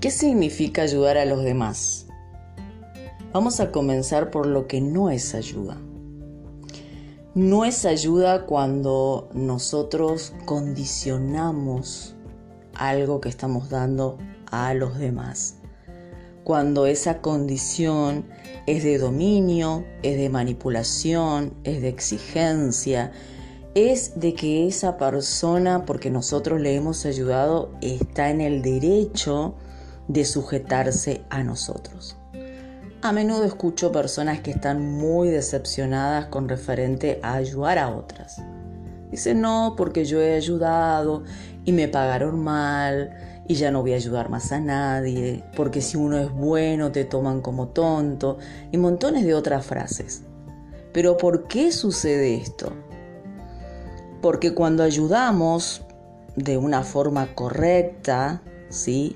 ¿Qué significa ayudar a los demás? Vamos a comenzar por lo que no es ayuda. No es ayuda cuando nosotros condicionamos algo que estamos dando a los demás. Cuando esa condición es de dominio, es de manipulación, es de exigencia, es de que esa persona, porque nosotros le hemos ayudado, está en el derecho de sujetarse a nosotros. A menudo escucho personas que están muy decepcionadas con referente a ayudar a otras. Dicen, no, porque yo he ayudado y me pagaron mal y ya no voy a ayudar más a nadie, porque si uno es bueno te toman como tonto y montones de otras frases. Pero ¿por qué sucede esto? Porque cuando ayudamos de una forma correcta,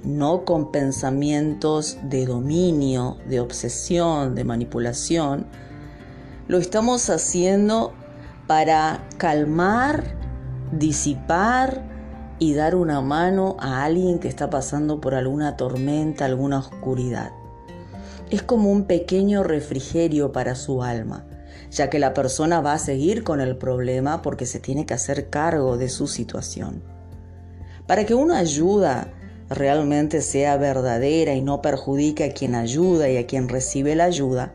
no con pensamientos de dominio, de obsesión, de manipulación. Lo estamos haciendo para calmar, disipar y dar una mano a alguien que está pasando por alguna tormenta, alguna oscuridad. Es como un pequeño refrigerio para su alma, ya que la persona va a seguir con el problema porque se tiene que hacer cargo de su situación. Para que una ayuda realmente sea verdadera y no perjudique a quien ayuda y a quien recibe la ayuda,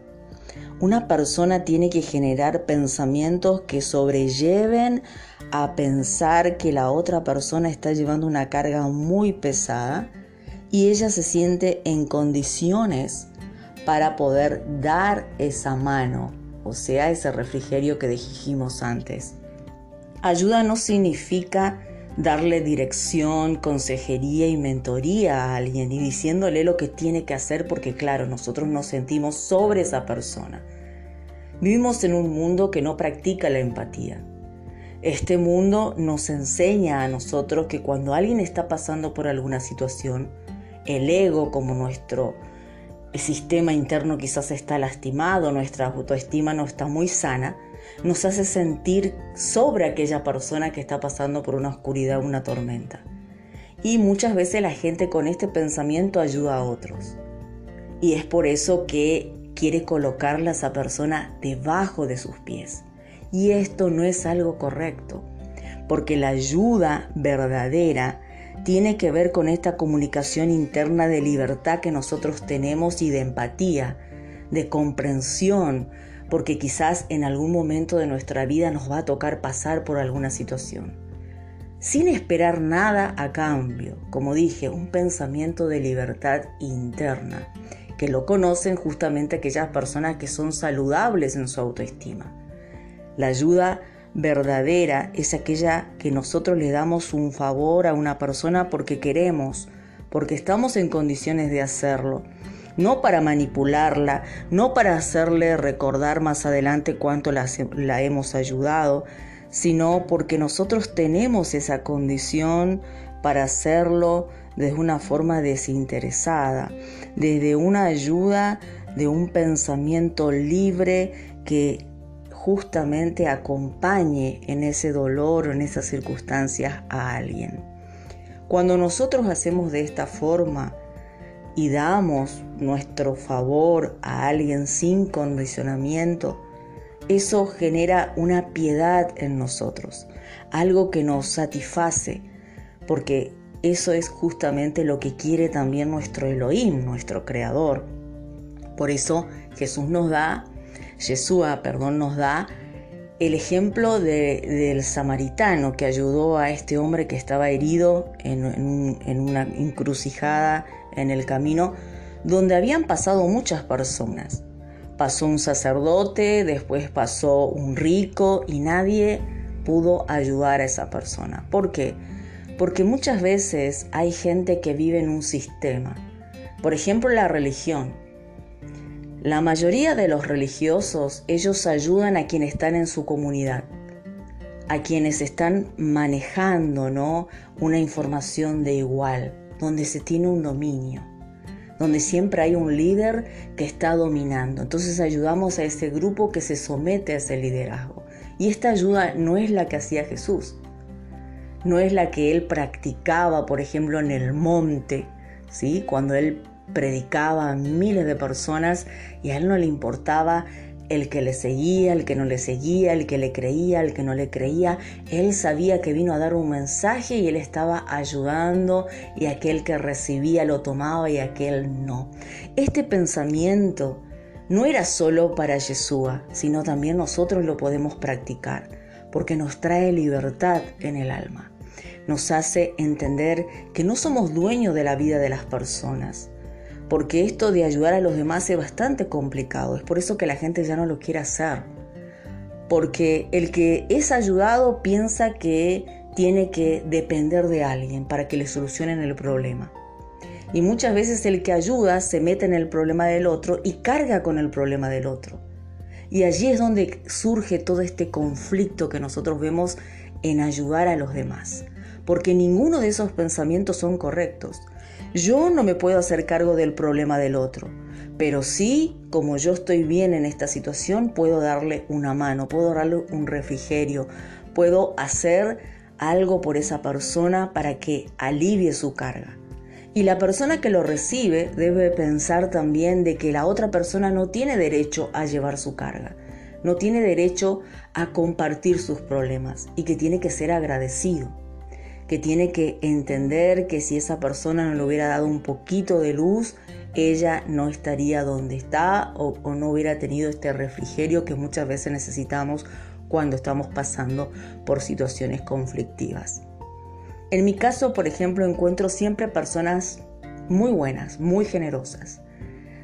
una persona tiene que generar pensamientos que sobrelleven a pensar que la otra persona está llevando una carga muy pesada y ella se siente en condiciones para poder dar esa mano, o sea, ese refrigerio que dijimos antes. Ayuda no significa darle dirección, consejería y mentoría a alguien y diciéndole lo que tiene que hacer porque claro, nosotros nos sentimos sobre esa persona. Vivimos en un mundo que no practica la empatía. Este mundo nos enseña a nosotros que cuando alguien está pasando por alguna situación, el ego como nuestro sistema interno quizás está lastimado, nuestra autoestima no está muy sana, nos hace sentir sobre aquella persona que está pasando por una oscuridad, una tormenta. Y muchas veces la gente con este pensamiento ayuda a otros. Y es por eso que quiere colocarla a esa persona debajo de sus pies. Y esto no es algo correcto, porque la ayuda verdadera tiene que ver con esta comunicación interna de libertad que nosotros tenemos y de empatía, de comprensión, porque quizás en algún momento de nuestra vida nos va a tocar pasar por alguna situación. Sin esperar nada a cambio, como dije, un pensamiento de libertad interna, que lo conocen justamente aquellas personas que son saludables en su autoestima. La ayuda verdadera es aquella que nosotros le damos un favor a una persona porque queremos, porque estamos en condiciones de hacerlo no para manipularla, no para hacerle recordar más adelante cuánto la, hemos ayudado, sino porque nosotros tenemos esa condición para hacerlo desde una forma desinteresada, desde una ayuda de un pensamiento libre que justamente acompañe en ese dolor o en esas circunstancias a alguien. Cuando nosotros hacemos de esta forma, y damos nuestro favor a alguien sin condicionamiento, eso genera una piedad en nosotros, algo que nos satisface, porque eso es justamente lo que quiere también nuestro Elohim, nuestro Creador. Por eso Jesús nos da, Yeshua, perdón, nos da el ejemplo del samaritano que ayudó a este hombre que estaba herido en, en una encrucijada en el camino donde habían pasado muchas personas. Pasó un sacerdote, después pasó un rico y nadie pudo ayudar a esa persona. ¿Por qué? Porque muchas veces hay gente que vive en un sistema. Por ejemplo, la religión. La mayoría de los religiosos, ellos ayudan a quienes están en su comunidad, a quienes están manejando ¿no? una información de igual donde se tiene un dominio, donde siempre hay un líder que está dominando. Entonces ayudamos a ese grupo que se somete a ese liderazgo. Y esta ayuda no es la que hacía Jesús, no es la que él practicaba, por ejemplo, en el monte, ¿sí? Cuando él predicaba a miles de personas y a él no le importaba el que le seguía, el que no le seguía, el que le creía, el que no le creía. Él sabía que vino a dar un mensaje y él estaba ayudando y aquel que recibía lo tomaba y aquel no. Este pensamiento no era solo para Yeshua, sino también nosotros lo podemos practicar, porque nos trae libertad en el alma. Nos hace entender que no somos dueños de la vida de las personas porque esto de ayudar a los demás es bastante complicado, es por eso que la gente ya no lo quiere hacer, porque el que es ayudado piensa que tiene que depender de alguien para que le solucionen el problema. Y muchas veces el que ayuda se mete en el problema del otro y carga con el problema del otro. Y allí es donde surge todo este conflicto que nosotros vemos en ayudar a los demás. Porque ninguno de esos pensamientos son correctos. Yo no me puedo hacer cargo del problema del otro, pero sí, como yo estoy bien en esta situación, puedo darle una mano, puedo darle un refrigerio, puedo hacer algo por esa persona para que alivie su carga. Y la persona que lo recibe debe pensar también de que la otra persona no tiene derecho a llevar su carga, no tiene derecho a compartir sus problemas y que tiene que ser agradecido que tiene que entender que si esa persona no le hubiera dado un poquito de luz, ella no estaría donde está o, no hubiera tenido este refrigerio que muchas veces necesitamos cuando estamos pasando por situaciones conflictivas. En mi caso, por ejemplo, encuentro siempre personas muy buenas, muy generosas,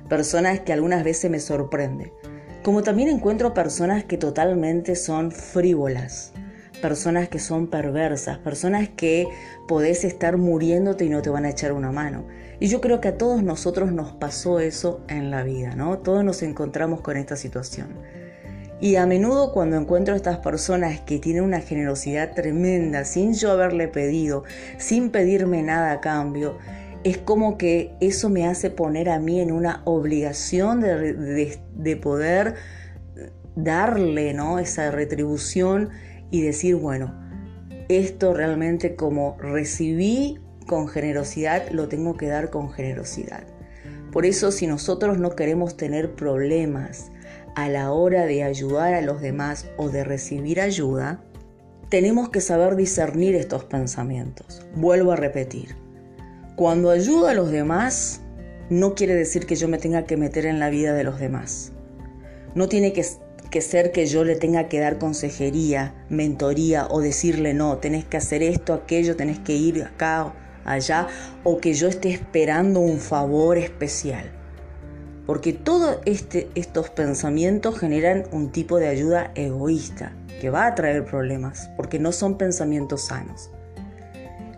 personas que algunas veces me sorprenden, como también encuentro personas que totalmente son frívolas, personas que son perversas, personas que podés estar muriéndote y no te van a echar una mano. Y yo creo que a todos nosotros nos pasó eso en la vida, ¿no? Todos nos encontramos con esta situación. Y a menudo cuando encuentro a estas personas que tienen una generosidad tremenda, sin yo haberle pedido, sin pedirme nada a cambio, es como que eso me hace poner a mí en una obligación de, de poder darle ¿no? esa retribución y decir, bueno, esto realmente como recibí con generosidad, lo tengo que dar con generosidad. Por eso si nosotros no queremos tener problemas a la hora de ayudar a los demás o de recibir ayuda, tenemos que saber discernir estos pensamientos. Vuelvo a repetir, cuando ayudo a los demás, no quiere decir que yo me tenga que meter en la vida de los demás. No tiene que que ser que yo le tenga que dar consejería, mentoría o decirle no, tenés que hacer esto, aquello, tenés que ir acá, allá, o que yo esté esperando un favor especial. Porque todos este, estos pensamientos generan un tipo de ayuda egoísta que va a traer problemas, porque no son pensamientos sanos.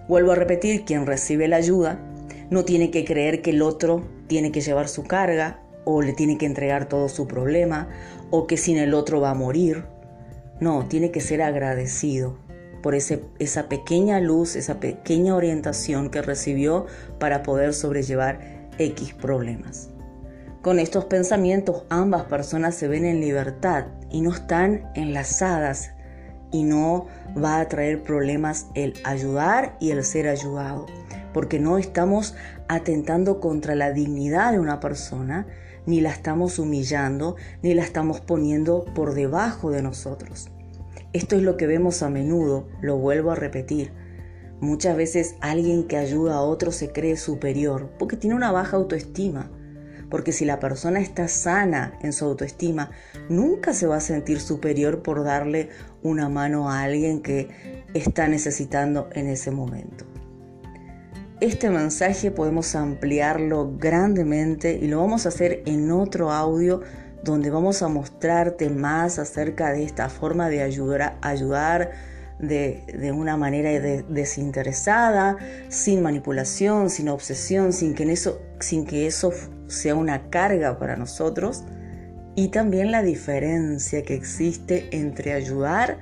Vuelvo a repetir, quien recibe la ayuda no tiene que creer que el otro tiene que llevar su carga o le tiene que entregar todo su problema o que sin el otro va a morir. No, tiene que ser agradecido por ese, esa pequeña luz, esa pequeña orientación que recibió para poder sobrellevar X problemas. Con estos pensamientos ambas personas se ven en libertad y no están enlazadas y no va a traer problemas el ayudar y el ser ayudado, porque no estamos atentando contra la dignidad de una persona, ni la estamos humillando, ni la estamos poniendo por debajo de nosotros. Esto es lo que vemos a menudo, lo vuelvo a repetir. Muchas veces alguien que ayuda a otro se cree superior porque tiene una baja autoestima. Porque si la persona está sana en su autoestima, nunca se va a sentir superior por darle una mano a alguien que está necesitando en ese momento. Este mensaje podemos ampliarlo grandemente y lo vamos a hacer en otro audio donde vamos a mostrarte más acerca de esta forma de ayudar, de, una manera desinteresada, sin manipulación, sin obsesión, sin que, eso, sin que eso sea una carga para nosotros. Y también la diferencia que existe entre ayudar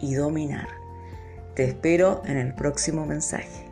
y dominar. Te espero en el próximo mensaje.